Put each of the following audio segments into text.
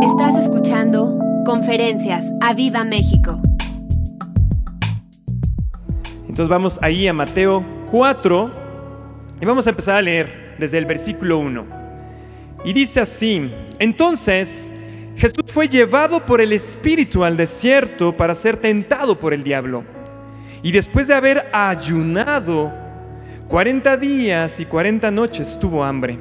Estás escuchando Conferencias a Viva México. Entonces vamos ahí a Mateo 4 y vamos a empezar a leer desde el versículo 1. Y dice así, entonces Jesús fue llevado por el Espíritu al desierto para ser tentado por el diablo. Y después de haber ayunado 40 días y 40 noches tuvo hambre.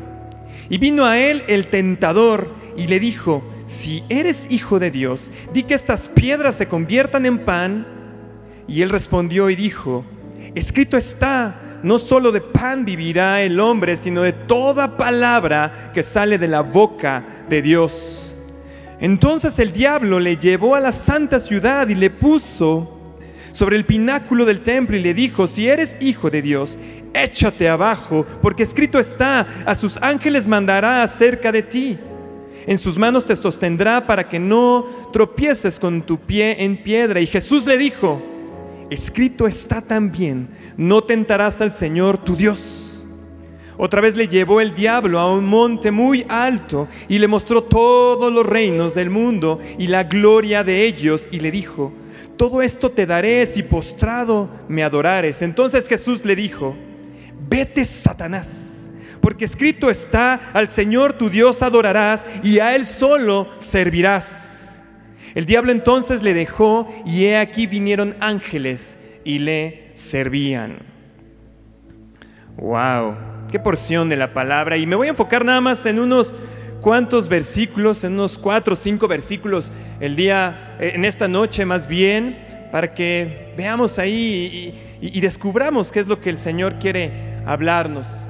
Y vino a él el tentador y le dijo, si eres hijo de Dios, di que estas piedras se conviertan en pan. Y él respondió y dijo, escrito está, no solo de pan vivirá el hombre, sino de toda palabra que sale de la boca de Dios. Entonces el diablo le llevó a la santa ciudad y le puso sobre el pináculo del templo y le dijo, si eres hijo de Dios, échate abajo, porque escrito está, a sus ángeles mandará acerca de ti en sus manos te sostendrá para que no tropieces con tu pie en piedra. Y Jesús le dijo, escrito está también, no tentarás al Señor tu Dios. Otra vez le llevó el diablo a un monte muy alto y le mostró todos los reinos del mundo y la gloria de ellos y le dijo, todo esto te daré si postrado me adorares. Entonces Jesús le dijo, vete Satanás porque escrito está, al Señor tu Dios adorarás y a Él solo servirás. El diablo entonces le dejó y he aquí vinieron ángeles y le servían. Wow, qué porción de la palabra. Y me voy a enfocar nada más en unos cuantos versículos, en unos cuatro o cinco versículos el día, en esta noche más bien, para que veamos ahí y descubramos qué es lo que el Señor quiere hablarnos.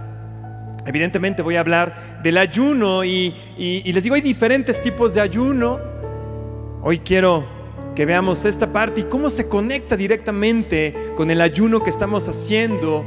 Evidentemente voy a hablar del ayuno y, les digo, hay diferentes tipos de ayuno. Hoy quiero que veamos esta parte y cómo se conecta directamente con el ayuno que estamos haciendo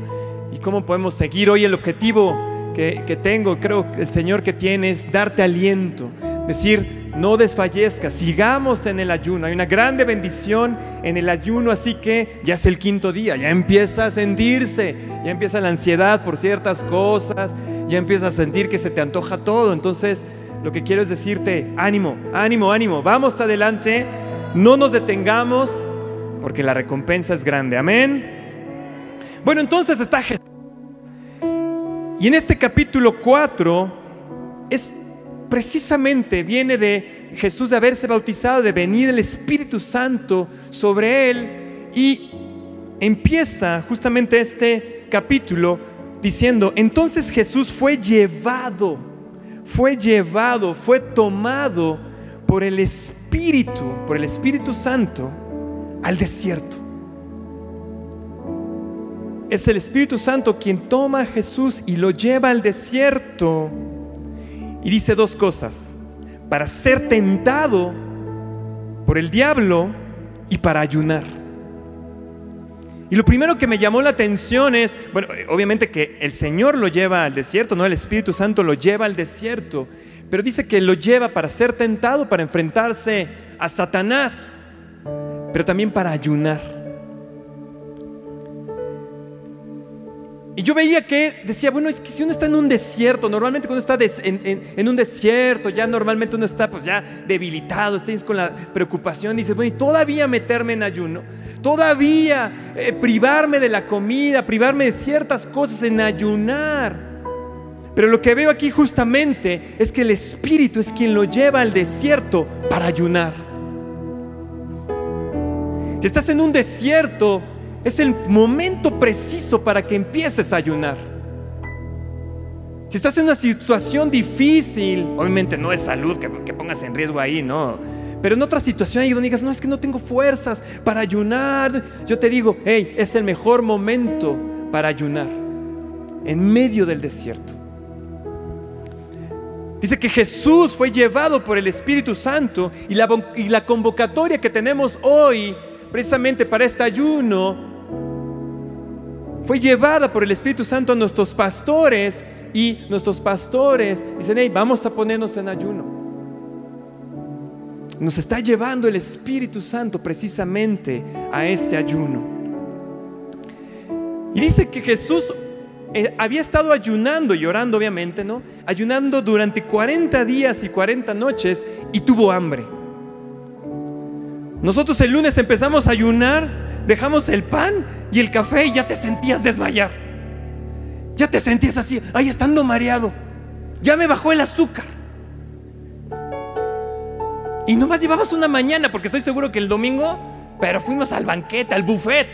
y cómo podemos seguir. Hoy el objetivo que, que tengo, creo que el Señor que tiene es darte aliento, decir, no desfallezca, sigamos en el ayuno. Hay una grande bendición en el ayuno, así que ya es el quinto día, ya empieza a sentirse, ya empieza la ansiedad por ciertas cosas, ya empieza a sentir que se te antoja todo. Entonces, lo que quiero es decirte, ánimo, ánimo, ánimo, vamos adelante, no nos detengamos, porque la recompensa es grande. Amén. Bueno, entonces está Jesús. Y en este capítulo 4 es precisamente viene de Jesús de haberse bautizado, de venir el Espíritu Santo sobre él y empieza justamente este capítulo diciendo, entonces Jesús fue llevado, fue llevado, fue tomado por el Espíritu, por el Espíritu Santo al desierto. Es el Espíritu Santo quien toma a Jesús y lo lleva al desierto y dice dos cosas, para ser tentado por el diablo y para ayunar. Y lo primero que me llamó la atención es, bueno, obviamente que el Señor lo lleva al desierto, no el Espíritu Santo lo lleva al desierto, pero dice que lo lleva para ser tentado, para enfrentarse a Satanás, pero también para ayunar. Y yo veía que decía, bueno, es que si uno está en un desierto, normalmente cuando está en, un desierto, ya normalmente uno está pues ya debilitado, está con la preocupación, dice, bueno, y todavía meterme en ayuno, todavía eh, privarme de la comida, privarme de ciertas cosas en ayunar. Pero lo que veo aquí justamente es que el Espíritu es quien lo lleva al desierto para ayunar. Si estás en un desierto, es el momento preciso para que empieces a ayunar. Si estás en una situación difícil, obviamente no es salud que, pongas en riesgo ahí, no. Pero en otra situación ahí donde digas, no, es que no tengo fuerzas para ayunar, yo te digo, hey, es el mejor momento para ayunar, en medio del desierto. Dice que Jesús fue llevado por el Espíritu Santo y la, y la convocatoria que tenemos hoy, precisamente para este ayuno, fue llevada por el Espíritu Santo a nuestros pastores y nuestros pastores dicen, hey, vamos a ponernos en ayuno. Nos está llevando el Espíritu Santo precisamente a este ayuno. Y dice que Jesús eh, había estado ayunando y orando, obviamente, ¿no? Ayunando durante 40 días y 40 noches y tuvo hambre. Nosotros el lunes empezamos a ayunar, dejamos el pan y el café y ya te sentías desmayar. Ya te sentías así, ahí estando mareado. Ya me bajó el azúcar. Y nomás llevabas una mañana, porque estoy seguro que el domingo, pero fuimos al banquete, al buffet,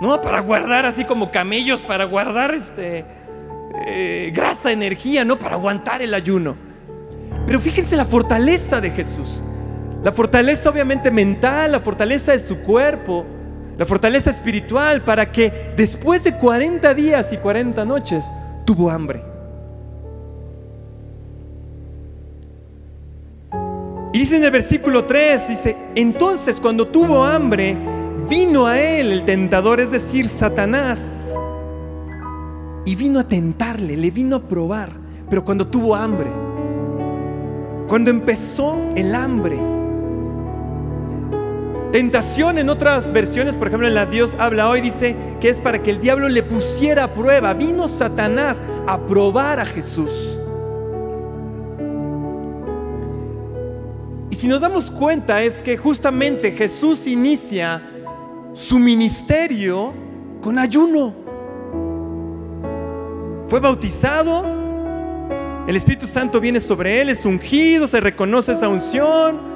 ¿no? Para guardar así como camellos, para guardar este, eh, grasa, energía, ¿no? Para aguantar el ayuno. Pero fíjense la fortaleza de Jesús. La fortaleza obviamente mental, la fortaleza de su cuerpo, la fortaleza espiritual para que después de 40 días y 40 noches tuvo hambre. Y dice en el versículo 3, dice, entonces cuando tuvo hambre, vino a él el tentador, es decir, Satanás, y vino a tentarle, le vino a probar, pero cuando tuvo hambre, cuando empezó el hambre, Tentación en otras versiones, por ejemplo en la Dios habla hoy, dice que es para que el diablo le pusiera a prueba. Vino Satanás a probar a Jesús. Y si nos damos cuenta es que justamente Jesús inicia su ministerio con ayuno. Fue bautizado, el Espíritu Santo viene sobre él, es ungido, se reconoce esa unción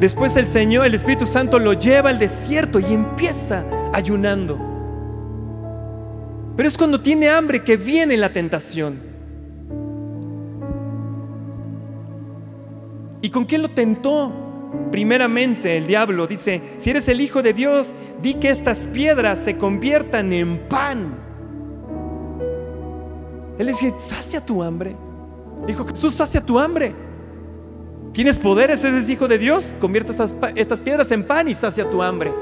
Después el Señor, el Espíritu Santo lo lleva al desierto y empieza ayunando. Pero es cuando tiene hambre que viene la tentación. ¿Y con qué lo tentó? Primeramente el diablo dice, si eres el Hijo de Dios, di que estas piedras se conviertan en pan. Él dice, sacia tu hambre. Dijo Jesús, sacia tu hambre. Tienes poderes, eres hijo de Dios. Convierte estas, piedras en pan y sacia tu hambre.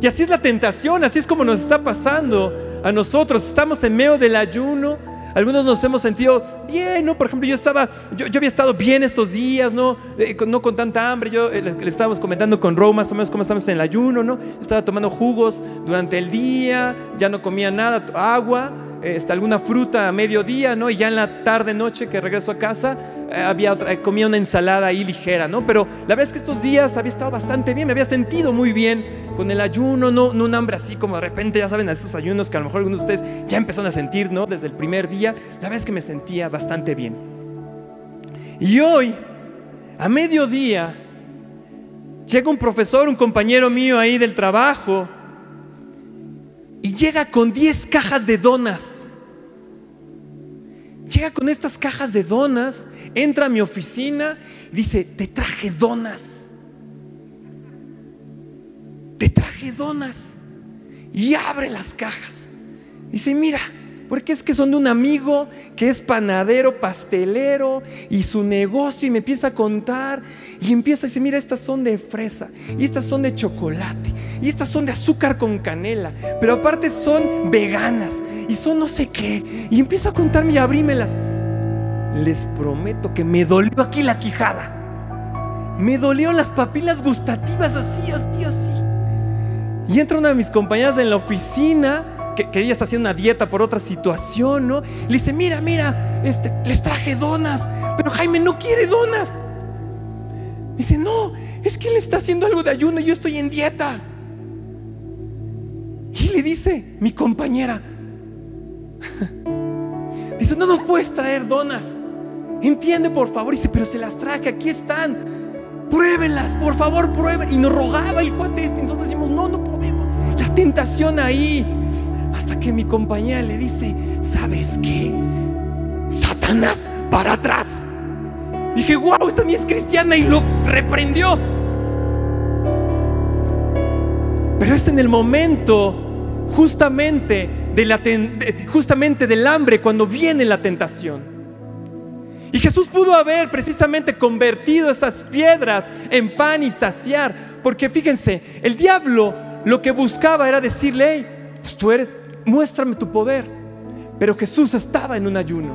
Y así es la tentación, así es como nos está pasando a nosotros. Estamos en medio del ayuno. Algunos nos hemos sentido bien, ¿no? Por ejemplo, yo estaba, yo, había estado bien estos días, ¿no? Eh, no con tanta hambre. Yo eh, le, estábamos comentando con Roma más o menos cómo estamos en el ayuno, ¿no? estaba tomando jugos durante el día, ya no comía nada, agua este, alguna fruta a mediodía, ¿no? Y ya en la tarde, noche que regreso a casa, eh, había otra, eh, comía una ensalada ahí ligera, ¿no? Pero la verdad es que estos días había estado bastante bien, me había sentido muy bien con el ayuno, no, no un hambre así como de repente, ya saben, a esos ayunos que a lo mejor algunos de ustedes ya empezaron a sentir, ¿no? Desde el primer día, la verdad es que me sentía bastante bien. Y hoy, a mediodía, llega un profesor, un compañero mío ahí del trabajo, y llega con 10 cajas de donas. Llega con estas cajas de donas, entra a mi oficina, dice, te traje donas. Te traje donas. Y abre las cajas. Dice, mira, porque es que son de un amigo que es panadero, pastelero y su negocio y me empieza a contar y empieza a decir, mira, estas son de fresa y estas son de chocolate y estas son de azúcar con canela, pero aparte son veganas y son no sé qué. Y empieza a contarme y abrímelas. Les prometo que me dolió aquí la quijada. Me dolió las papilas gustativas así, así, así. Y entra una de mis compañeras en la oficina que, ella está haciendo una dieta por otra situación, ¿no? Le dice, mira, mira, este, les traje donas, pero Jaime no quiere donas. Dice, no, es que él está haciendo algo de ayuno y yo estoy en dieta. Y le dice mi compañera, dice, no nos puedes traer donas. Entiende por favor. Dice, pero se las traje, aquí están. Pruébenlas, por favor, prueben. Y nos rogaba el cuate este. Y nosotros decimos, no, no podemos. La tentación ahí. Hasta que mi compañera le dice, ¿sabes qué? Satanás para atrás. Dije, wow, esta ni es cristiana y lo reprendió. Pero es en el momento justamente, de la, justamente del hambre cuando viene la tentación. Y Jesús pudo haber precisamente convertido esas piedras en pan y saciar. Porque fíjense, el diablo lo que buscaba era decirle, hey, pues tú eres, muéstrame tu poder. Pero Jesús estaba en un ayuno.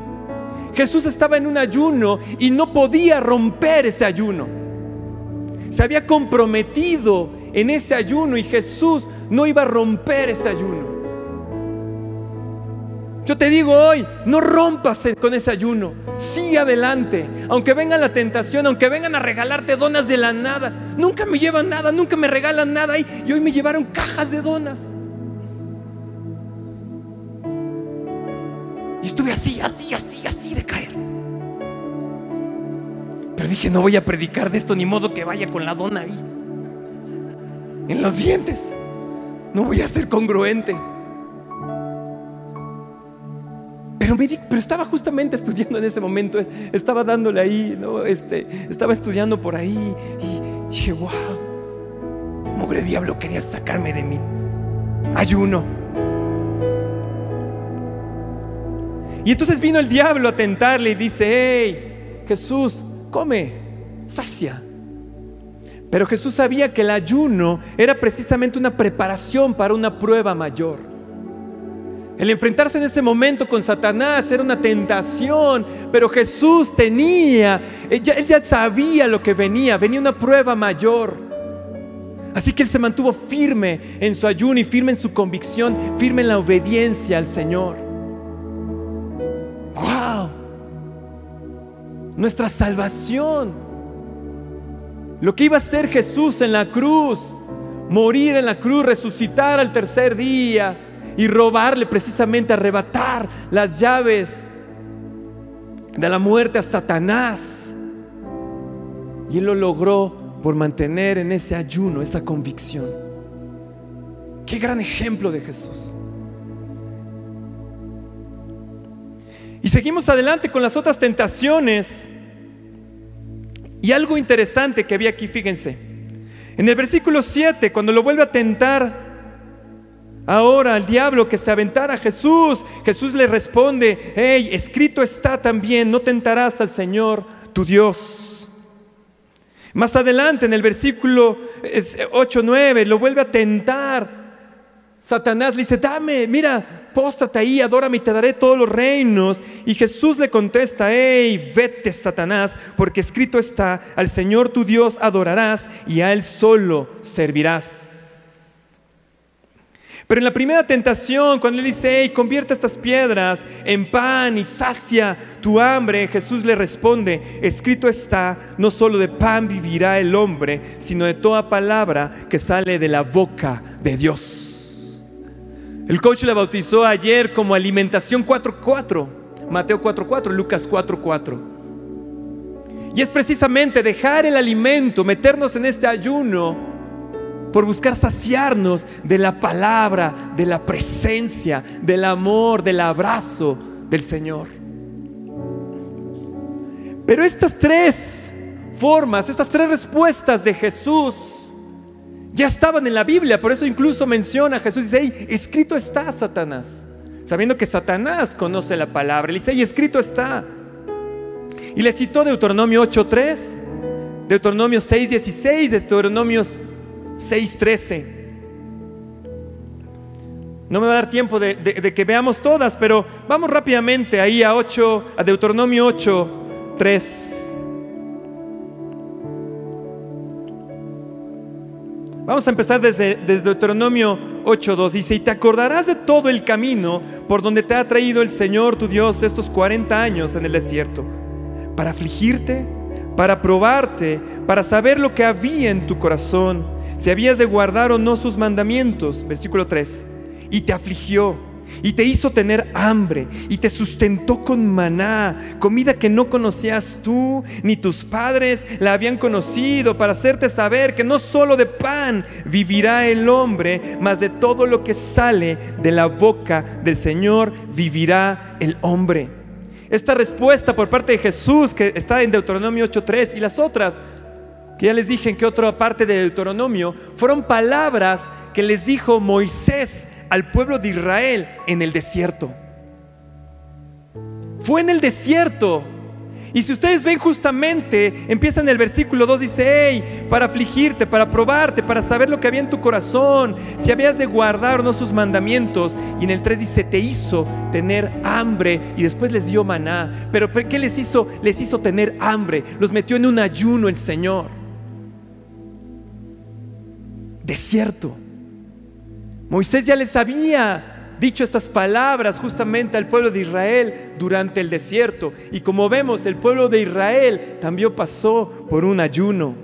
Jesús estaba en un ayuno y no podía romper ese ayuno. Se había comprometido en ese ayuno y Jesús no iba a romper ese ayuno. Yo te digo hoy, no rompas con ese ayuno. Sigue adelante. Aunque venga la tentación, aunque vengan a regalarte donas de la nada. Nunca me llevan nada, nunca me regalan nada. Y, hoy me llevaron cajas de donas. Y estuve así, así, así, así de caer. Pero dije, no voy a predicar de esto, ni modo que vaya con la dona ahí. En los dientes. No voy a ser congruente. Pero, estaba justamente estudiando en ese momento, estaba dándole ahí, ¿no? este, estaba estudiando por ahí y dije, wow, mugre diablo quería sacarme de mi ayuno. Y entonces vino el diablo a tentarle y dice, hey, Jesús, come, sacia. Pero Jesús sabía que el ayuno era precisamente una preparación para una prueba mayor. El enfrentarse en ese momento con Satanás era una tentación, pero Jesús tenía, él ya, sabía lo que venía, venía una prueba mayor. Así que él se mantuvo firme en su ayuno y firme en su convicción, firme en la obediencia al Señor. ¡Wow! Nuestra salvación. Lo que iba a ser Jesús en la cruz, morir en la cruz, resucitar al tercer día y robarle precisamente, arrebatar las llaves de la muerte a Satanás. Y él lo logró por mantener en ese ayuno esa convicción. Qué gran ejemplo de Jesús. Y seguimos adelante con las otras tentaciones. Y algo interesante que había aquí, fíjense. En el versículo 7, cuando lo vuelve a tentar ahora al diablo que se aventara a Jesús. Jesús le responde, hey, escrito está también, no tentarás al Señor tu Dios. Más adelante en el versículo 8, 9, lo vuelve a tentar. Satanás le dice, dame, mira, póstrate ahí, adórame y te daré todos los reinos. Y Jesús le contesta, hey, vete Satanás, porque escrito está, al Señor tu Dios adorarás y a Él solo servirás. Pero en la primera tentación, cuando él dice, hey, convierte estas piedras en pan y sacia tu hambre, Jesús le responde, escrito está, no solo de pan vivirá el hombre, sino de toda palabra que sale de la boca de Dios. El coach la bautizó ayer como alimentación 4.4, Mateo 4.4, Lucas 4.4. Y es precisamente dejar el alimento, meternos en este ayuno por buscar saciarnos de la palabra, de la presencia, del amor, del abrazo del Señor. Pero estas tres formas, estas tres respuestas de Jesús ya estaban en la Biblia, por eso incluso menciona Jesús, dice, hey, escrito está Satanás, sabiendo que Satanás conoce la palabra, le dice, hey, escrito está. Y le citó Deuteronomio 8.3, Deuteronomio 6.16, Deuteronomio 6.13. No me va a dar tiempo de, que veamos todas, pero vamos rápidamente ahí a 8, a Deuteronomio 8, 3. Vamos a empezar desde, desde Deuteronomio 8.2. Dice, y te acordarás de todo el camino por donde te ha traído el Señor tu Dios estos 40 años en el desierto, para afligirte, para probarte, para saber lo que había en tu corazón si habías de guardar o no sus mandamientos. Versículo 3. Y te afligió y te hizo tener hambre y te sustentó con maná, comida que no conocías tú ni tus padres la habían conocido, para hacerte saber que no solo de pan vivirá el hombre, mas de todo lo que sale de la boca del Señor vivirá el hombre. Esta respuesta por parte de Jesús que está en Deuteronomio 8.3 y las otras que ya les dije en que otra parte de Deuteronomio, fueron palabras que les dijo Moisés al pueblo de Israel en el desierto. Fue en el desierto. Y si ustedes ven justamente, empieza en el versículo 2, dice, hey, para afligirte, para probarte, para saber lo que había en tu corazón, si habías de guardar o no sus mandamientos. Y en el 3 dice, te hizo tener hambre y después les dio maná. Pero ¿qué les hizo? Les hizo tener hambre, los metió en un ayuno el Señor desierto. Moisés ya les había dicho estas palabras justamente al pueblo de Israel durante el desierto. Y como vemos, el pueblo de Israel también pasó por un ayuno.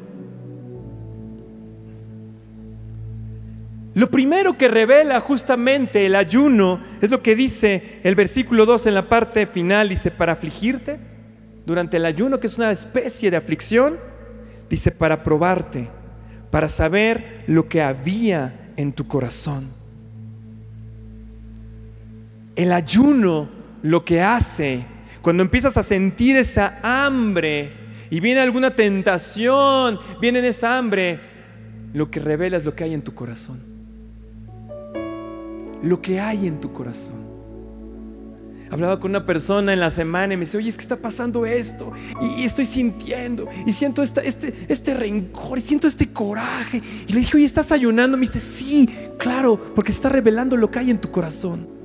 Lo primero que revela justamente el ayuno es lo que dice el versículo 2 en la parte final, dice, para afligirte durante el ayuno, que es una especie de aflicción, dice, para probarte, para saber lo que había en tu corazón. El ayuno lo que hace, cuando empiezas a sentir esa hambre y viene alguna tentación, viene esa hambre, lo que revela es lo que hay en tu corazón. Lo que hay en tu corazón. Hablaba con una persona en la semana y me dice, oye, es que está pasando esto, y, estoy sintiendo, y siento este, este rencor, y siento este coraje. Y le dije, oye, ¿estás ayunando? Me dice, sí, claro, porque está revelando lo que hay en tu corazón.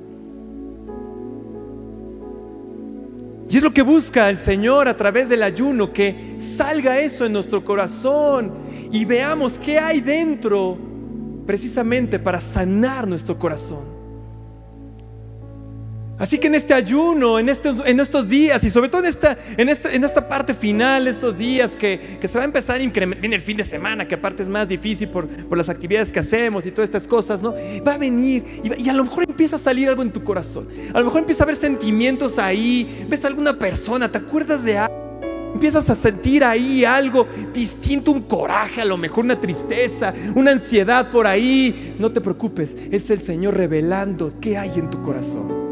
Y es lo que busca el Señor a través del ayuno, que salga eso en nuestro corazón y veamos qué hay dentro precisamente para sanar nuestro corazón. Así que en este ayuno, en estos, en estos días y sobre todo en esta, en, esta, en esta parte final, estos días que, se va a empezar a incrementar, viene el fin de semana, que aparte es más difícil por, las actividades que hacemos y todas estas cosas, ¿no? Va a venir y, y, a lo mejor empieza a salir algo en tu corazón. A lo mejor empieza a haber sentimientos ahí, ves a alguna persona, te acuerdas de algo. Empiezas a sentir ahí algo distinto, un coraje, a lo mejor una tristeza, una ansiedad por ahí. No te preocupes, es el Señor revelando qué hay en tu corazón.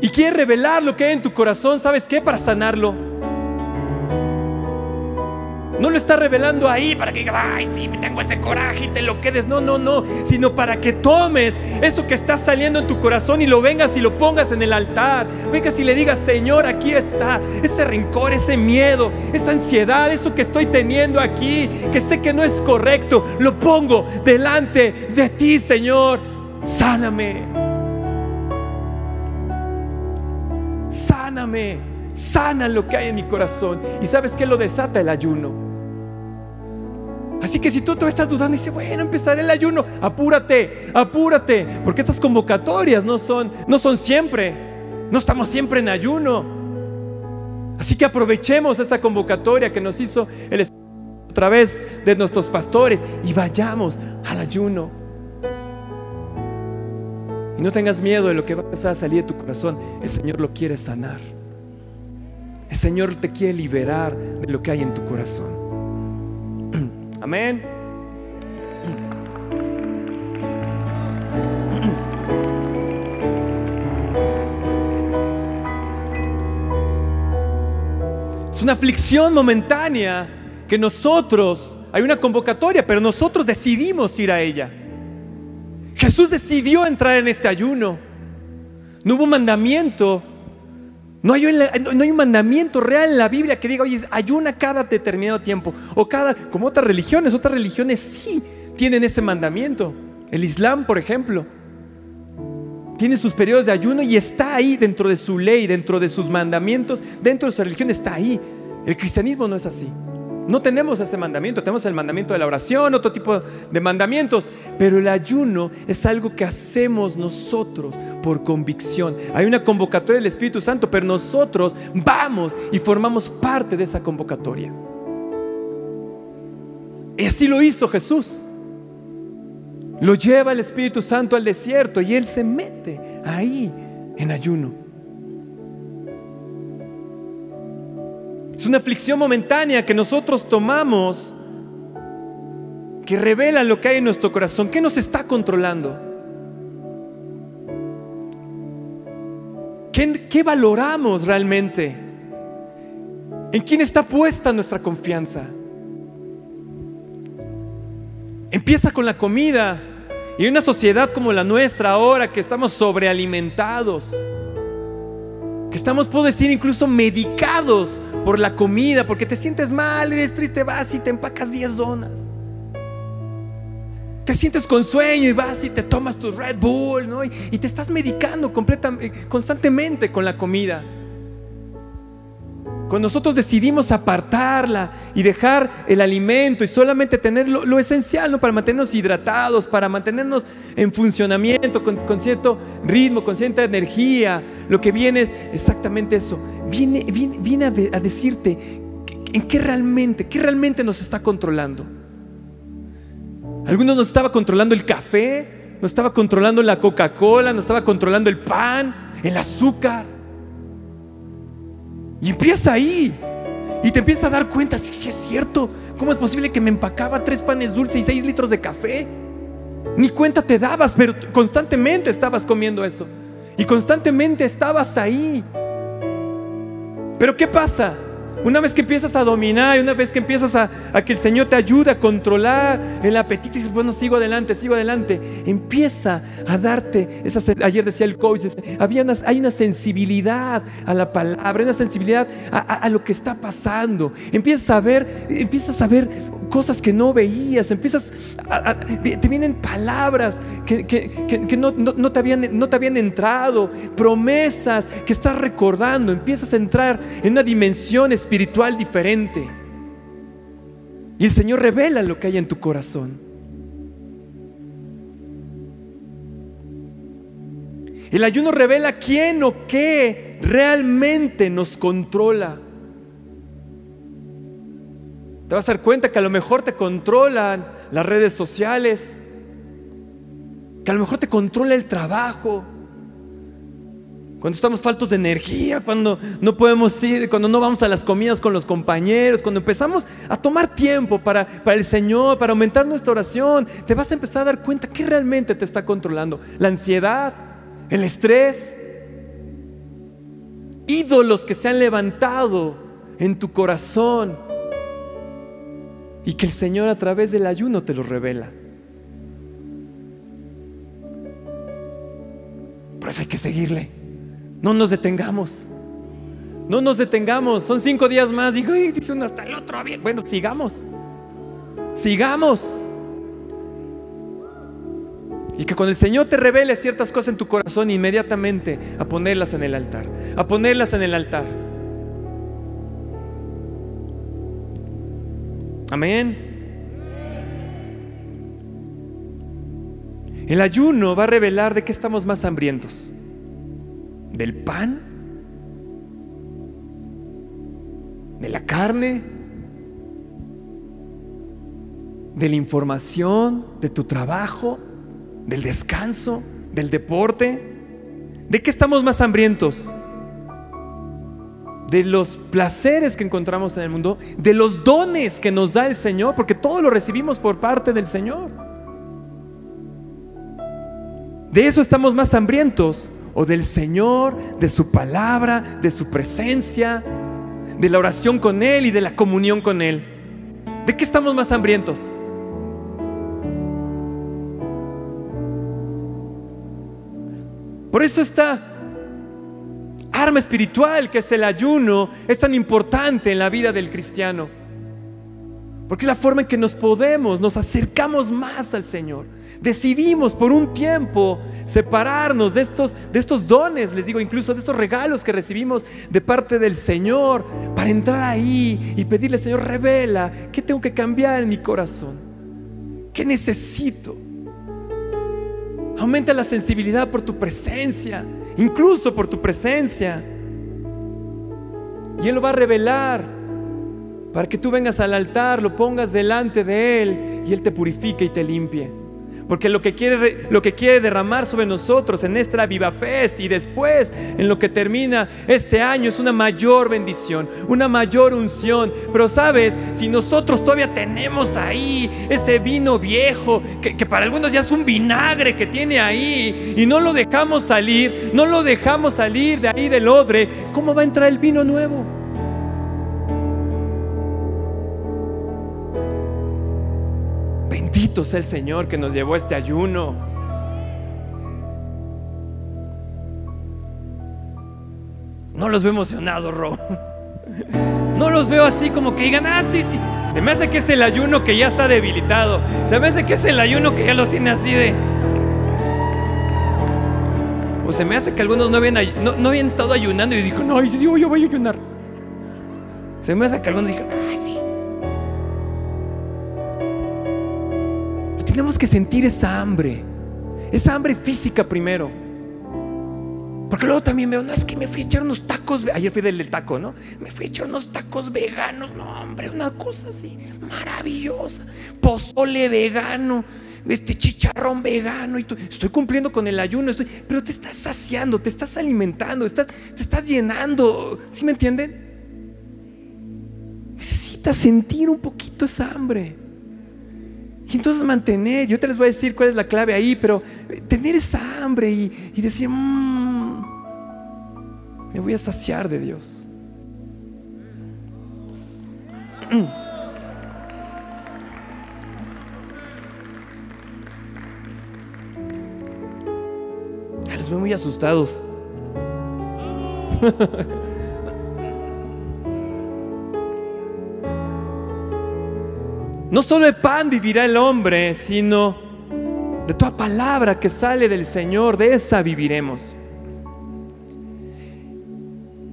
Y quiere revelar lo que hay en tu corazón, ¿sabes qué? Para sanarlo. No lo está revelando ahí para que digas, ay, sí, tengo ese coraje y te lo quedes. No, no, no. Sino para que tomes eso que está saliendo en tu corazón y lo vengas y lo pongas en el altar. Vengas y le digas, Señor, aquí está. Ese rencor, ese miedo, esa ansiedad, eso que estoy teniendo aquí, que sé que no es correcto, lo pongo delante de ti, Señor. Sáname. Sana lo que hay en mi corazón. Y sabes que lo desata el ayuno. Así que si tú todavía estás dudando y dices, bueno, empezaré el ayuno, apúrate, apúrate, porque estas convocatorias no son, no son siempre, no estamos siempre en ayuno. Así que aprovechemos esta convocatoria que nos hizo el Espíritu a través de nuestros pastores y vayamos al ayuno. Y no tengas miedo de lo que va a salir de tu corazón. El Señor lo quiere sanar. El Señor te quiere liberar de lo que hay en tu corazón. Amén. Es una aflicción momentánea que nosotros, hay una convocatoria, pero nosotros decidimos ir a ella. Jesús decidió entrar en este ayuno. No hubo mandamiento. No hay, un mandamiento real en la Biblia que diga, oye, ayuna cada determinado tiempo. O cada, como otras religiones, otras religiones sí tienen ese mandamiento. El Islam, por ejemplo, tiene sus periodos de ayuno y está ahí dentro de su ley, dentro de sus mandamientos, dentro de su religión está ahí. El cristianismo no es así. No tenemos ese mandamiento, tenemos el mandamiento de la oración, otro tipo de mandamientos, pero el ayuno es algo que hacemos nosotros por convicción. Hay una convocatoria del Espíritu Santo, pero nosotros vamos y formamos parte de esa convocatoria. Y así lo hizo Jesús. Lo lleva el Espíritu Santo al desierto y Él se mete ahí en ayuno. Es una aflicción momentánea que nosotros tomamos que revela lo que hay en nuestro corazón. ¿Qué nos está controlando? ¿Qué, valoramos realmente? ¿En quién está puesta nuestra confianza? Empieza con la comida. Y en una sociedad como la nuestra ahora, que estamos sobrealimentados, que estamos, puedo decir, incluso medicados por la comida, porque te sientes mal, eres triste, vas y te empacas 10 donas. Te sientes con sueño y vas y te tomas tu Red Bull, ¿no? Y, te estás medicando completamente, constantemente con la comida. Cuando nosotros decidimos apartarla y dejar el alimento y solamente tener lo, esencial ¿no? para mantenernos hidratados, para mantenernos en funcionamiento, con, cierto ritmo, con cierta energía, lo que viene es exactamente eso. Viene, viene, a, decirte en qué realmente, qué realmente nos está controlando. Algunos nos estaba controlando el café, nos estaba controlando la Coca-Cola, nos estaba controlando el pan, el azúcar. Y empieza ahí. Y te empieza a dar cuenta, si sí, es cierto, ¿cómo es posible que me empacaba tres panes dulces y seis litros de café? Ni cuenta te dabas, pero constantemente estabas comiendo eso. Y constantemente estabas ahí. Pero ¿qué pasa? Una vez que empiezas a dominar, una vez que empiezas a, que el Señor te ayude a controlar el apetito y dices, bueno, sigo adelante, sigo adelante, empieza a darte, esa, ayer decía el coach, había hay una sensibilidad a la palabra, una sensibilidad a, lo que está pasando. Empiezas a ver, empiezas a ver cosas que no veías, empiezas te vienen palabras que, no, no, te habían, no te habían entrado, promesas que estás recordando, empiezas a entrar en una dimensión espiritual diferente. Y el Señor revela lo que hay en tu corazón. El ayuno revela quién o qué realmente nos controla. Te vas a dar cuenta que a lo mejor te controlan las redes sociales, que a lo mejor te controla el trabajo, cuando estamos faltos de energía, cuando no podemos ir, cuando no vamos a las comidas con los compañeros, cuando empezamos a tomar tiempo para, para el Señor, para aumentar nuestra oración, te vas a empezar a dar cuenta que realmente te está controlando. La ansiedad, el estrés, ídolos que se han levantado en tu corazón y que el Señor a través del ayuno te los revela. Por eso hay que seguirle. No nos detengamos. No nos detengamos. Son cinco días más. Digo, dice uno hasta el otro. Bien. Bueno, sigamos. Sigamos. Y que cuando el Señor te revele ciertas cosas en tu corazón, inmediatamente a ponerlas en el altar. A ponerlas en el altar. Amén. El ayuno va a revelar de qué estamos más hambrientos del pan, de la carne, de la información, de tu trabajo, del descanso, del deporte. ¿De qué estamos más hambrientos? De los placeres que encontramos en el mundo, de los dones que nos da el Señor, porque todo lo recibimos por parte del Señor. De eso estamos más hambrientos o del Señor, de su palabra, de su presencia, de la oración con Él y de la comunión con Él. ¿De qué estamos más hambrientos? Por eso esta arma espiritual que es el ayuno es tan importante en la vida del cristiano. Porque es la forma en que nos podemos, nos acercamos más al Señor. Decidimos por un tiempo separarnos de estos, de estos dones, les digo, incluso de estos regalos que recibimos de parte del Señor, para entrar ahí y pedirle, Señor, revela qué tengo que cambiar en mi corazón, qué necesito. Aumenta la sensibilidad por tu presencia, incluso por tu presencia. Y Él lo va a revelar para que tú vengas al altar, lo pongas delante de Él y Él te purifique y te limpie. Porque lo que, quiere, lo que quiere derramar sobre nosotros en esta Viva Fest y después en lo que termina este año es una mayor bendición, una mayor unción. Pero sabes, si nosotros todavía tenemos ahí ese vino viejo, que, que para algunos ya es un vinagre que tiene ahí, y no lo dejamos salir, no lo dejamos salir de ahí del odre, ¿cómo va a entrar el vino nuevo? Bendito sea el Señor que nos llevó este ayuno. No los veo emocionados, Ro. No los veo así como que digan, ah, sí, sí. Se me hace que es el ayuno que ya está debilitado. Se me hace que es el ayuno que ya los tiene así de. O se me hace que algunos no habían, estado ayunando y dijo, no, sí, yo voy a ayunar. Se me hace que algunos dijeron, ah, tenemos que sentir esa hambre, esa hambre física primero. Porque luego también veo, no es que me fui a echar unos tacos, ayer fui del, taco, ¿no? Me fui a echar unos tacos veganos, no, hombre, una cosa así maravillosa. Pozole vegano, este chicharrón vegano, y tú, estoy cumpliendo con el ayuno, estoy, pero te estás saciando, te estás alimentando, estás, te estás llenando, ¿sí me entienden? Necesitas sentir un poquito esa hambre. Y entonces mantener, yo te les voy a decir cuál es la clave ahí, pero tener esa hambre y, decir, mmm, me voy a saciar de Dios. Los veo muy asustados. No solo de pan vivirá el hombre, sino de toda palabra que sale del Señor, de esa viviremos.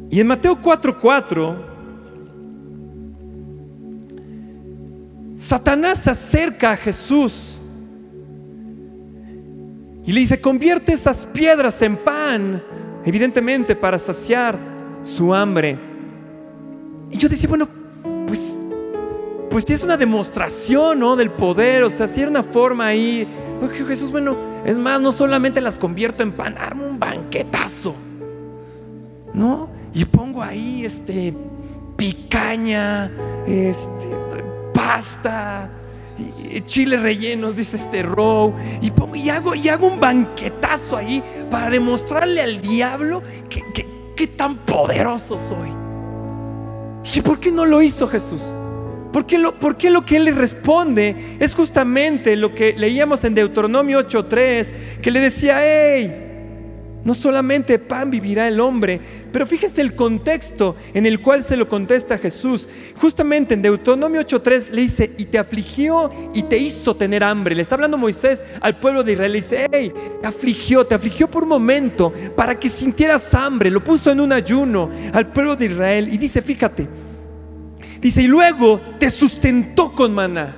Y en Mateo 4:4, Satanás se acerca a Jesús y le dice, convierte esas piedras en pan, evidentemente para saciar su hambre. Y yo decía, bueno, pues pues es una demostración, ¿no? Del poder, o sea, una forma ahí. Porque Jesús, bueno, es más, no solamente las convierto en pan, armo un banquetazo, ¿no? Y pongo ahí, este, picaña, este, pasta, y chiles rellenos, dice este row, y, hago, y hago un banquetazo ahí para demostrarle al diablo que, tan poderoso soy. ¿Y por qué no lo hizo Jesús? ¿Por qué, lo, lo que él le responde es justamente lo que leíamos en Deuteronomio 8.3, que le decía, hey, no solamente pan vivirá el hombre, pero fíjese el contexto en el cual se lo contesta Jesús. Justamente en Deuteronomio 8.3 le dice, y te afligió y te hizo tener hambre. Le está hablando Moisés al pueblo de Israel. Le dice, hey, te afligió, te afligió por un momento para que sintieras hambre. Lo puso en un ayuno al pueblo de Israel. Y dice, fíjate, Dice, y luego te sustentó con maná.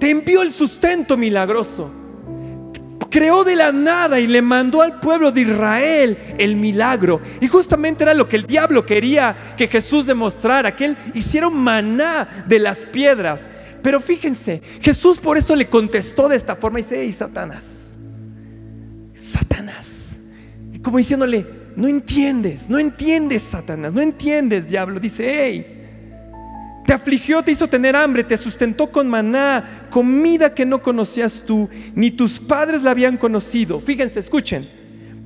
Te envió el sustento milagroso. Creó de la nada y le mandó al pueblo de Israel el milagro. Y justamente era lo que el diablo quería que Jesús demostrara, que él hiciera maná de las piedras. Pero fíjense, Jesús por eso le contestó de esta forma dice, hey, Satanás, Satanás. Y como diciéndole, no entiendes, no entiendes, Satanás, no entiendes, diablo. Dice, hey, te afligió, te hizo tener hambre, te sustentó con maná, comida que no conocías tú, ni tus padres la habían conocido. Fíjense, escuchen,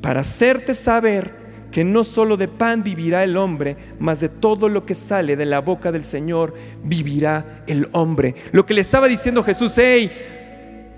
para hacerte saber que no solo de pan vivirá el hombre, mas de todo lo que sale de la boca del Señor vivirá el hombre. Lo que le estaba diciendo Jesús, hey,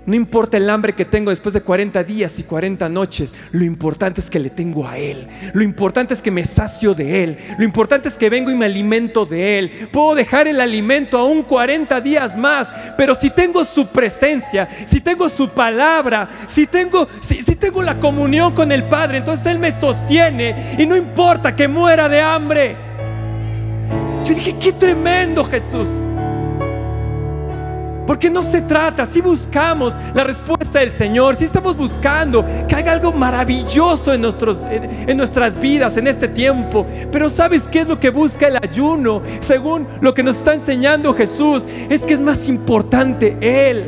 no importa el hambre que tengo después de 40 días y 40 noches, lo importante es que le tengo a Él. Lo importante es que me sacio de Él. Lo importante es que vengo y me alimento de Él. Puedo dejar el alimento aún 40 días más, pero si tengo su presencia, si tengo su palabra, si tengo, si, si tengo la comunión con el Padre, entonces Él me sostiene y no importa que muera de hambre. Yo dije, qué tremendo Jesús. Porque no se trata, si buscamos la respuesta del Señor, si estamos buscando que haga algo maravilloso en, nuestros, en, nuestras vidas en este tiempo. Pero ¿sabes qué es lo que busca el ayuno? Según lo que nos está enseñando Jesús, es que es más importante Él.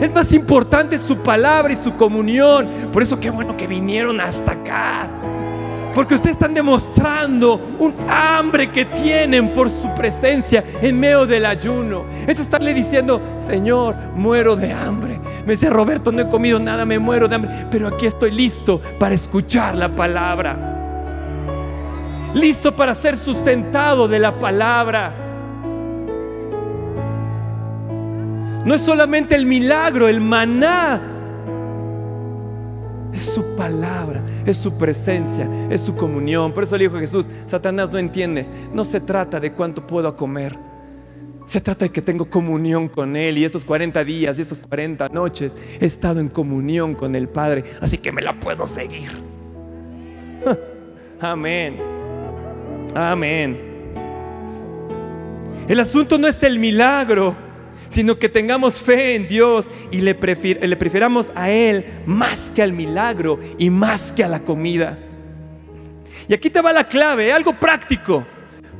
Es más importante su palabra y su comunión. Por eso qué bueno que vinieron hasta acá. Porque ustedes están demostrando un hambre que tienen por su presencia en medio del ayuno. Es estarle diciendo, Señor, muero de hambre. Me dice Roberto, no he comido nada, me muero de hambre. Pero aquí estoy listo para escuchar la palabra. Listo para ser sustentado de la palabra. No es solamente el milagro, el maná es su palabra, es su presencia, es su comunión. Por eso le dijo Jesús, Satanás, no entiendes. No se trata de cuánto puedo comer. Se trata de que tengo comunión con Él y estos 40 días y estas 40 noches he estado en comunión con el Padre. Así que me la puedo seguir. Amén. Amén. El asunto no es el milagro, sino que tengamos fe en Dios y le, le prefiramos a Él más que al milagro y más que a la comida. Y aquí te va la clave, algo práctico.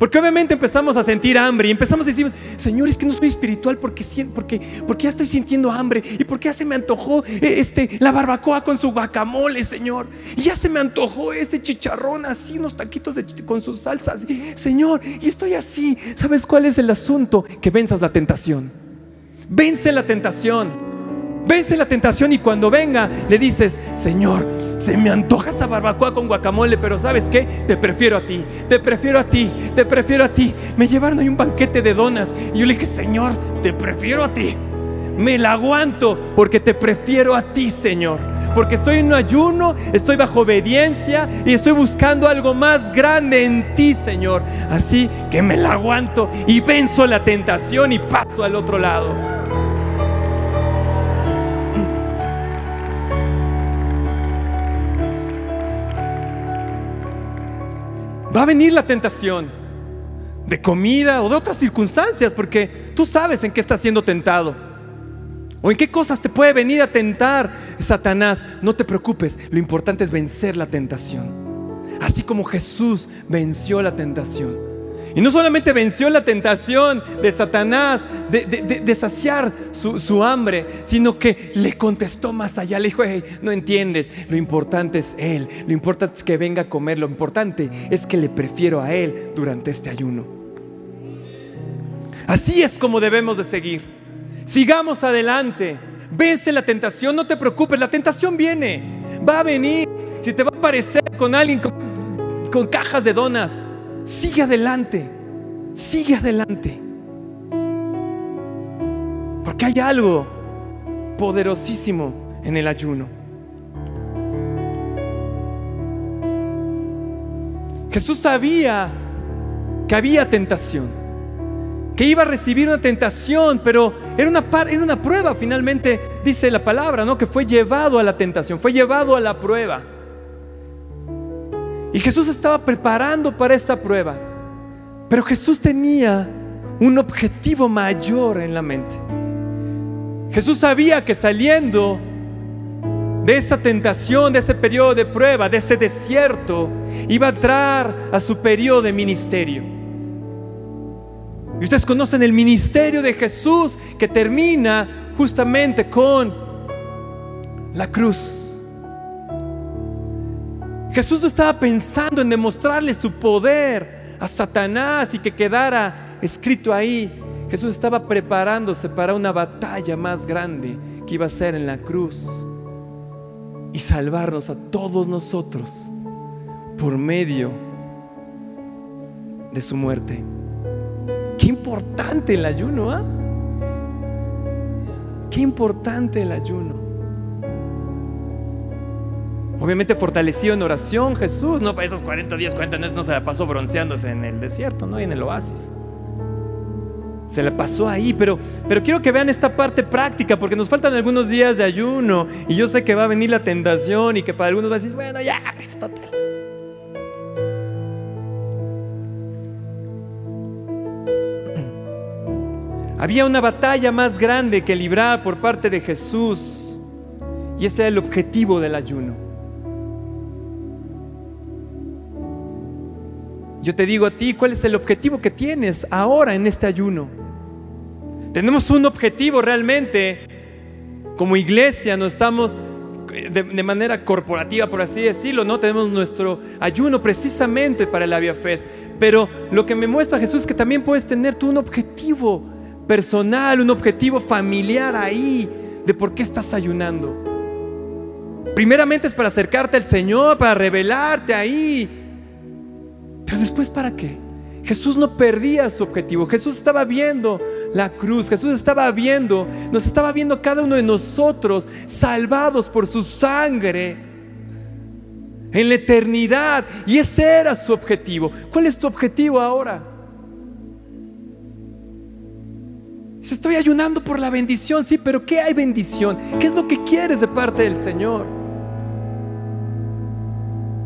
Porque obviamente empezamos a sentir hambre y empezamos a decir, Señor, es que no soy espiritual porque, porque, porque ya estoy sintiendo hambre y porque ya se me antojó eh, este, la barbacoa con su guacamole, Señor. Y ya se me antojó ese chicharrón así, unos taquitos de, con sus salsas. Señor, y estoy así. ¿Sabes cuál es el asunto? Que venzas la tentación. Vence la tentación. Vence la tentación y cuando venga le dices, Señor, se me antoja esta barbacoa con guacamole, pero ¿sabes qué? Te prefiero a ti, te prefiero a ti, te prefiero a ti. Me llevaron ahí un banquete de donas y yo le dije, Señor, te prefiero a ti. Me la aguanto porque te prefiero a ti, Señor. Porque estoy en un ayuno, estoy bajo obediencia y estoy buscando algo más grande en ti, Señor. Así que me la aguanto y venzo la tentación y paso al otro lado. Va a venir la tentación de comida o de otras circunstancias, porque tú sabes en qué estás siendo tentado. O en qué cosas te puede venir a tentar Satanás. No te preocupes, lo importante es vencer la tentación. Así como Jesús venció la tentación. Y no solamente venció la tentación de Satanás de, saciar su, hambre, sino que le contestó más allá. Le dijo, no entiendes, lo importante es Él, lo importante es que venga a comer, lo importante es que le prefiero a Él durante este ayuno. Así es como debemos de seguir. Sigamos adelante. Vence la tentación, no te preocupes, la tentación viene, va a venir. Si te va a aparecer con alguien con cajas de donas, Sigue adelante, sigue adelante. Porque hay algo poderosísimo en el ayuno. Jesús sabía que había tentación, que iba a recibir una tentación, pero era una, era una prueba, finalmente dice la palabra, ¿no? que fue llevado a la tentación, fue llevado a la prueba. Y Jesús estaba preparando para esa prueba. Pero Jesús tenía un objetivo mayor en la mente. Jesús sabía que saliendo de esa tentación, de ese periodo de prueba, de ese desierto, iba a entrar a su periodo de ministerio. Y ustedes conocen el ministerio de Jesús que termina justamente con la cruz. Jesús no estaba pensando en demostrarle su poder a Satanás y que quedara escrito ahí. Jesús estaba preparándose para una batalla más grande que iba a ser en la cruz y salvarnos a todos nosotros por medio de su muerte. Qué importante el ayuno, ¿ah? Qué importante el ayuno. Obviamente fortalecido en oración Jesús, no para esos 40 días, 40 no se la pasó bronceándose en el desierto, no y en el oasis. Se la pasó ahí, pero, pero quiero que vean esta parte práctica, porque nos faltan algunos días de ayuno y yo sé que va a venir la tentación y que para algunos va a decir, bueno, ya, es total. Había una batalla más grande que librar por parte de Jesús y ese era el objetivo del ayuno. Yo te digo a ti, ¿cuál es el objetivo que tienes ahora en este ayuno? Tenemos un objetivo realmente. Como iglesia no estamos de, manera corporativa, por así decirlo, no tenemos nuestro ayuno precisamente para el Avia Fest. Pero lo que me muestra Jesús es que también puedes tener tú un objetivo personal, un objetivo familiar ahí de por qué estás ayunando. Primeramente es para acercarte al Señor, para revelarte ahí, pero después, ¿para qué? Jesús no perdía su objetivo. Jesús estaba viendo la cruz. Jesús estaba viendo, nos estaba viendo cada uno de nosotros salvados por su sangre en la eternidad. Y ese era su objetivo. ¿Cuál es tu objetivo ahora? Si estoy ayunando por la bendición, sí, pero ¿qué hay bendición? ¿Qué es lo que quieres de parte del Señor?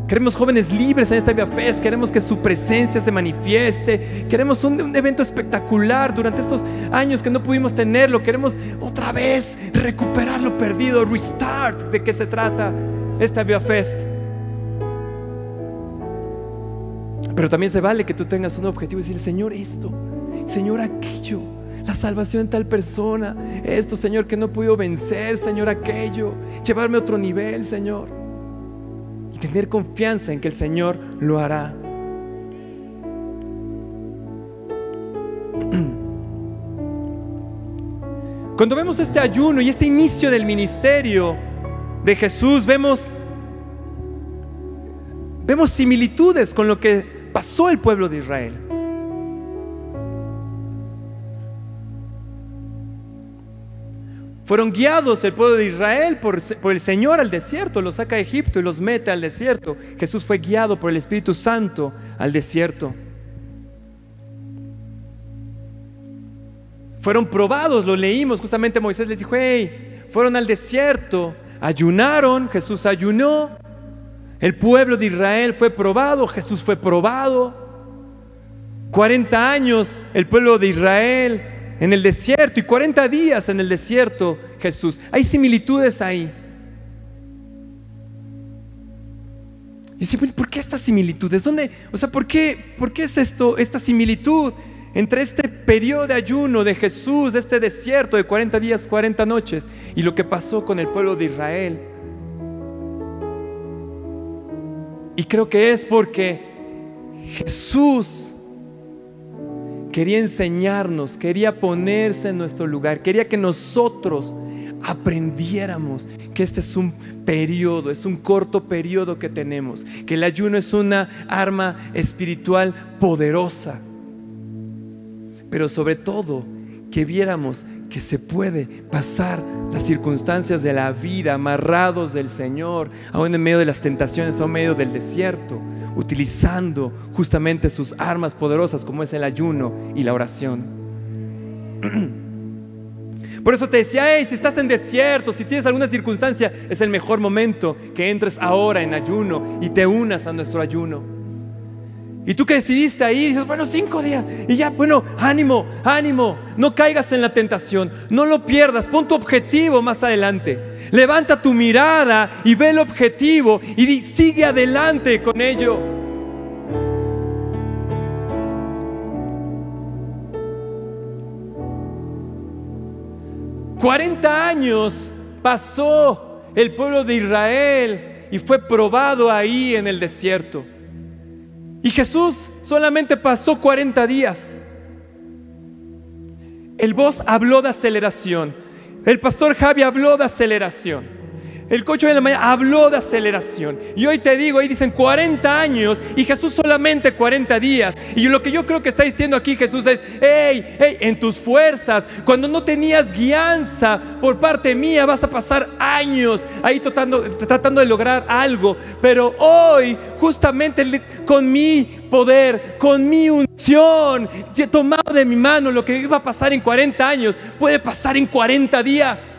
Queremos jóvenes libres en esta Via Fest, queremos que su presencia se manifieste, queremos un, evento espectacular durante estos años que no pudimos tenerlo, queremos otra vez recuperar lo perdido, restart, ¿de qué se trata esta Via Fest? Pero también se vale que tú tengas un objetivo y decir, Señor, esto, Señor, aquello, la salvación de tal persona, esto, Señor, que no he podido vencer, Señor, aquello, llevarme a otro nivel, Señor tener confianza en que el Señor lo hará. Cuando vemos este ayuno y este inicio del ministerio de Jesús, vemos, vemos similitudes con lo que pasó el pueblo de Israel. Fueron guiados el pueblo de Israel por, el Señor al desierto, los saca de Egipto y los mete al desierto. Jesús fue guiado por el Espíritu Santo al desierto. Fueron probados, lo leímos, justamente Moisés les dijo, hey, fueron al desierto, ayunaron, Jesús ayunó, el pueblo de Israel fue probado, Jesús fue probado. 40 años el pueblo de Israel en el desierto y 40 días en el desierto Jesús. Hay similitudes ahí. Y si, ¿por qué estas similitudes? ¿Dónde, o sea, ¿por qué, ¿por qué es esto, esta similitud entre este periodo de ayuno de Jesús, de este desierto de 40 días, 40 noches, y lo que pasó con el pueblo de Israel? Y creo que es porque Jesús quería enseñarnos, quería ponerse en nuestro lugar, quería que nosotros aprendiéramos que este es un periodo, es un corto periodo que tenemos, que el ayuno es una arma espiritual poderosa, pero sobre todo que viéramos que se puede pasar las circunstancias de la vida amarrados del Señor, aún en medio de las tentaciones, aún en medio del desierto, utilizando justamente sus armas poderosas como es el ayuno y la oración. Por eso te decía, hey, si estás en desierto, si tienes alguna circunstancia, es el mejor momento que entres ahora en ayuno y te unas a nuestro ayuno. Y tú que decidiste ahí, dices, bueno, cinco días. Y ya, bueno, ánimo, ánimo. No caigas en la tentación. No lo pierdas. Pon tu objetivo más adelante. Levanta tu mirada y ve el objetivo y sigue adelante con ello. Cuarenta años pasó el pueblo de Israel y fue probado ahí en el desierto. Y Jesús solamente pasó 40 días. El voz habló de aceleración. El pastor Javi habló de aceleración. El coche de la mañana habló de aceleración. Y hoy te digo, ahí dicen 40 años y Jesús solamente 40 días. Y lo que yo creo que está diciendo aquí Jesús es, hey, hey, en tus fuerzas, cuando no tenías guianza por parte mía, vas a pasar años ahí tratando, tratando de lograr algo. Pero hoy, justamente con mi poder, con mi unción, tomado de mi mano lo que iba a pasar en 40 años, puede pasar en 40 días.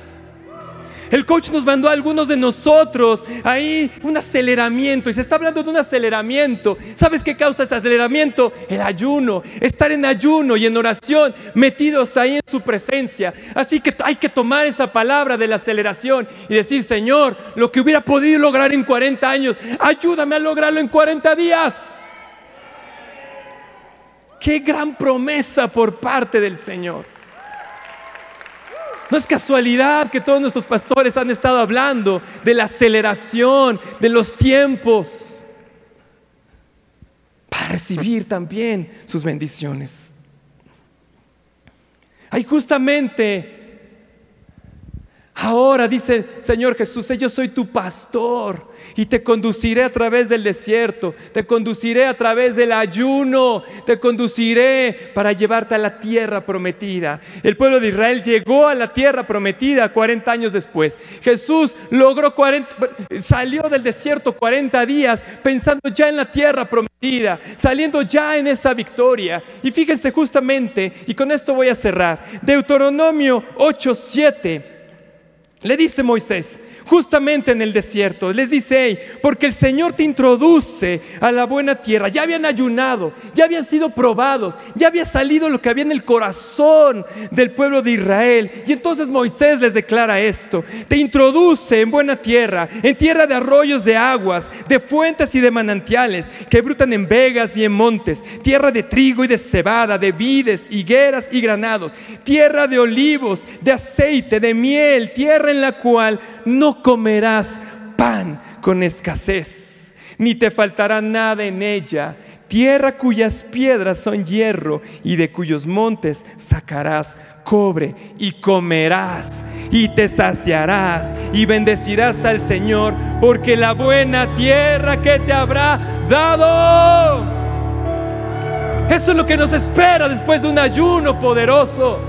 El coach nos mandó a algunos de nosotros ahí un aceleramiento y se está hablando de un aceleramiento. ¿Sabes qué causa ese aceleramiento? El ayuno, estar en ayuno y en oración, metidos ahí en su presencia. Así que hay que tomar esa palabra de la aceleración y decir, Señor, lo que hubiera podido lograr en 40 años, ayúdame a lograrlo en 40 días. Qué gran promesa por parte del Señor. No es casualidad que todos nuestros pastores han estado hablando de la aceleración, de los tiempos, para recibir también sus bendiciones. Hay justamente Ahora dice Señor Jesús, yo soy tu pastor y te conduciré a través del desierto, te conduciré a través del ayuno, te conduciré para llevarte a la tierra prometida. El pueblo de Israel llegó a la tierra prometida 40 años después. Jesús logró 40, salió del desierto 40 días pensando ya en la tierra prometida, saliendo ya en esa victoria. Y fíjense justamente, y con esto voy a cerrar, Deuteronomio 8:7 le dice Moisés, justamente en el desierto. Les dice, "Hey, porque el Señor te introduce a la buena tierra. Ya habían ayunado, ya habían sido probados, ya había salido lo que había en el corazón del pueblo de Israel. Y entonces Moisés les declara esto, te introduce en buena tierra, en tierra de arroyos de aguas, de fuentes y de manantiales, que brutan en vegas y en montes, tierra de trigo y de cebada, de vides, higueras y granados, tierra de olivos, de aceite, de miel, tierra en la cual no comerás pan con escasez, ni te faltará nada en ella. Tierra cuyas piedras son hierro y de cuyos montes sacarás cobre y comerás y te saciarás y bendecirás al Señor porque la buena tierra que te habrá dado. Eso es lo que nos espera después de un ayuno poderoso.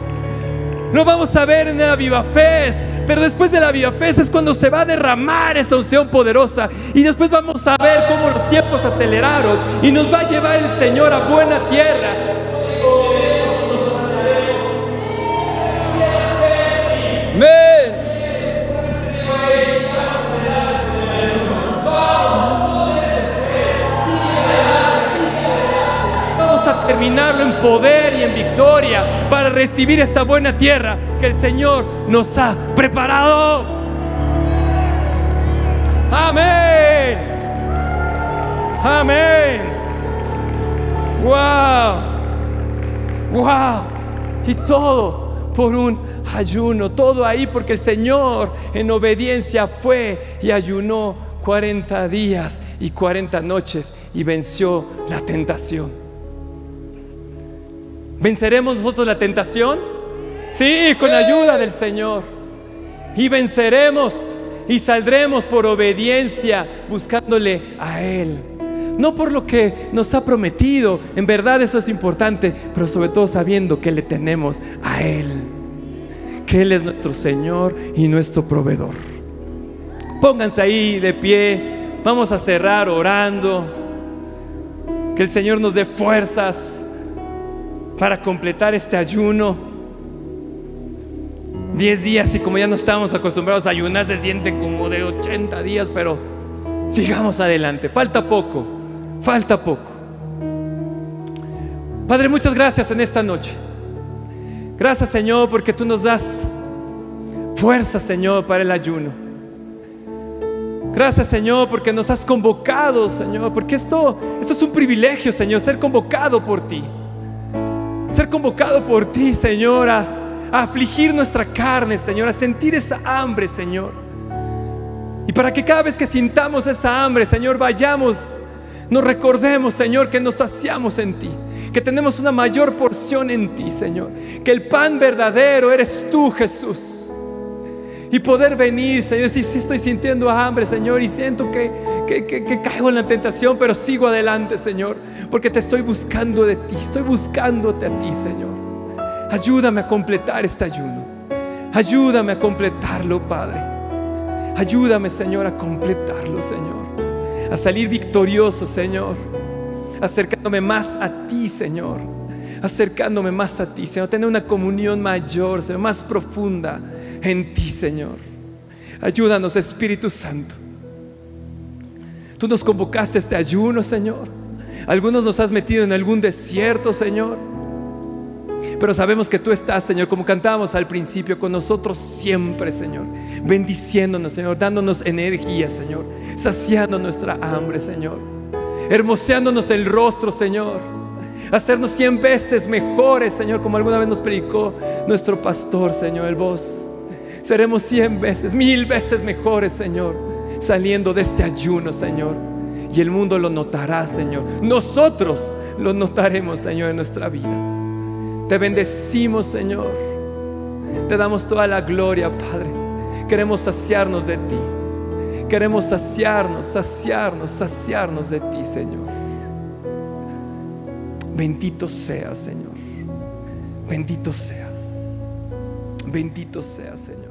Lo vamos a ver en la Viva Fest. Pero después de la Viva Fest es cuando se va a derramar esa unción poderosa. Y después vamos a ver cómo los tiempos aceleraron. Y nos va a llevar el Señor a buena tierra. En poder y en victoria para recibir esta buena tierra que el Señor nos ha preparado. Amén. Amén. Wow. Wow. Y todo por un ayuno. Todo ahí porque el Señor en obediencia fue y ayunó 40 días y 40 noches y venció la tentación. ¿Venceremos nosotros la tentación? Sí, con la ayuda del Señor. Y venceremos y saldremos por obediencia buscándole a Él. No por lo que nos ha prometido, en verdad eso es importante, pero sobre todo sabiendo que le tenemos a Él. Que Él es nuestro Señor y nuestro proveedor. Pónganse ahí de pie, vamos a cerrar orando. Que el Señor nos dé fuerzas para completar este ayuno. Diez días y como ya no estamos acostumbrados a ayunar, se sienten como de 80 días, pero sigamos adelante. Falta poco, falta poco. Padre, muchas gracias en esta noche. Gracias Señor porque tú nos das fuerza Señor para el ayuno. Gracias Señor porque nos has convocado Señor, porque esto, esto es un privilegio Señor, ser convocado por ti. Ser convocado por ti Señor a, afligir nuestra carne Señor, a sentir esa hambre Señor. Y para que cada vez que sintamos esa hambre Señor vayamos, nos recordemos Señor que nos saciamos en ti que tenemos una mayor porción en ti, Señor. Que el pan verdadero eres tú, Jesús. Y poder venir, Señor, si sí, estoy sintiendo hambre, Señor, y siento que, que, que, que caigo en la tentación, pero sigo adelante, Señor, porque te estoy buscando de ti, estoy buscándote a ti, Señor. Ayúdame a completar este ayuno. Ayúdame a completarlo, Padre. Ayúdame, Señor, a completarlo, Señor. A salir victorioso, Señor acercándome más a ti, Señor. Acercándome más a ti, Señor. Tener una comunión mayor, Señor, más profunda en ti, Señor. Ayúdanos, Espíritu Santo. Tú nos convocaste este ayuno, Señor. Algunos nos has metido en algún desierto, Señor. Pero sabemos que tú estás, Señor, como cantábamos al principio, con nosotros siempre, Señor. Bendiciéndonos, Señor, dándonos energía, Señor. Saciando nuestra hambre, Señor hermoseándonos el rostro, Señor. Hacernos cien veces mejores, Señor, como alguna vez nos predicó nuestro pastor, Señor, el voz. Seremos cien veces, mil veces mejores, Señor, saliendo de este ayuno, Señor. Y el mundo lo notará, Señor. Nosotros lo notaremos, Señor, en nuestra vida. Te bendecimos, Señor. Te damos toda la gloria, Padre. Queremos saciarnos de ti. Queremos saciarnos, saciarnos, saciarnos de ti, Señor. Bendito seas, Señor. Bendito seas. Bendito seas, Señor.